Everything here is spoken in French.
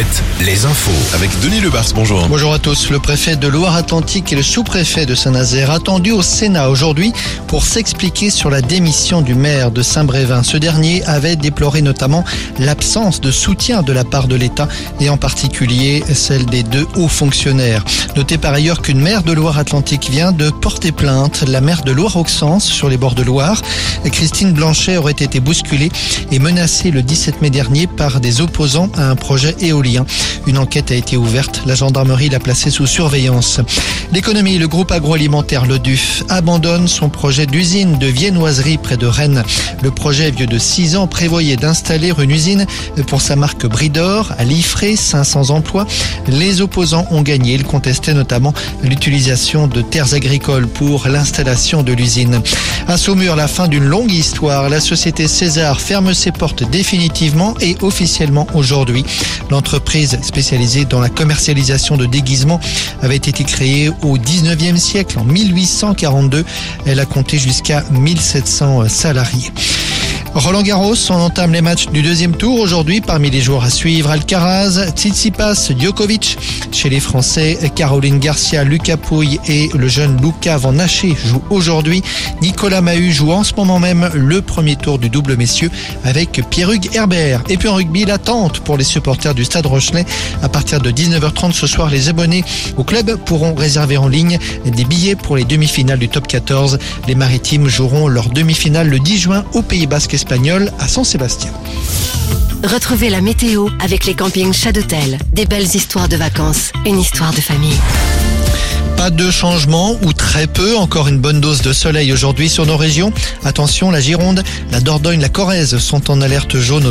7, les infos. Avec Denis Lebars, bonjour. Bonjour à tous. Le préfet de Loire-Atlantique et le sous-préfet de Saint-Nazaire attendu au Sénat aujourd'hui pour s'expliquer sur la démission du maire de Saint-Brévin. Ce dernier avait déploré notamment l'absence de soutien de la part de l'État et en particulier celle des deux hauts fonctionnaires. Notez par ailleurs qu'une maire de Loire-Atlantique vient de porter plainte, la maire de Loire-Auxence sur les bords de Loire. Christine Blanchet aurait été bousculée et menacée le 17 mai dernier par des opposants à un projet éolien. Une enquête a été ouverte. La gendarmerie l'a placé sous surveillance. L'économie, le groupe agroalimentaire Le Duf abandonne son projet d'usine de viennoiserie près de Rennes. Le projet vieux de 6 ans prévoyait d'installer une usine pour sa marque Bridor à Liffré, 500 emplois. Les opposants ont gagné. Ils contestaient notamment l'utilisation de terres agricoles pour l'installation de l'usine. À Saumur, la fin d'une longue histoire. La société César ferme ses portes définitivement et officiellement aujourd'hui. L'entreprise spécialisée dans la commercialisation de déguisements avait été créée au 19e siècle, en 1842. Elle a compté jusqu'à 1700 salariés. Roland Garros, on entame les matchs du deuxième tour aujourd'hui parmi les joueurs à suivre. Alcaraz, Tsitsipas, Djokovic. Chez les Français, Caroline Garcia, Lucas Pouille et le jeune Luca Van Naché jouent aujourd'hui. Nicolas Mahut joue en ce moment même le premier tour du double messieurs avec Pierre-Hugues Herbert. Et puis en rugby, l'attente pour les supporters du Stade Rochelet. À partir de 19h30 ce soir, les abonnés au club pourront réserver en ligne des billets pour les demi-finales du top 14. Les Maritimes joueront leur demi-finale le 10 juin au Pays Basque espagnol à San Sébastien. Retrouvez la météo avec les campings Chadotel. Des belles histoires de vacances, une histoire de famille. Pas de changement ou très peu, encore une bonne dose de soleil aujourd'hui sur nos régions. Attention, la Gironde, la Dordogne, la Corrèze sont en alerte jaune aux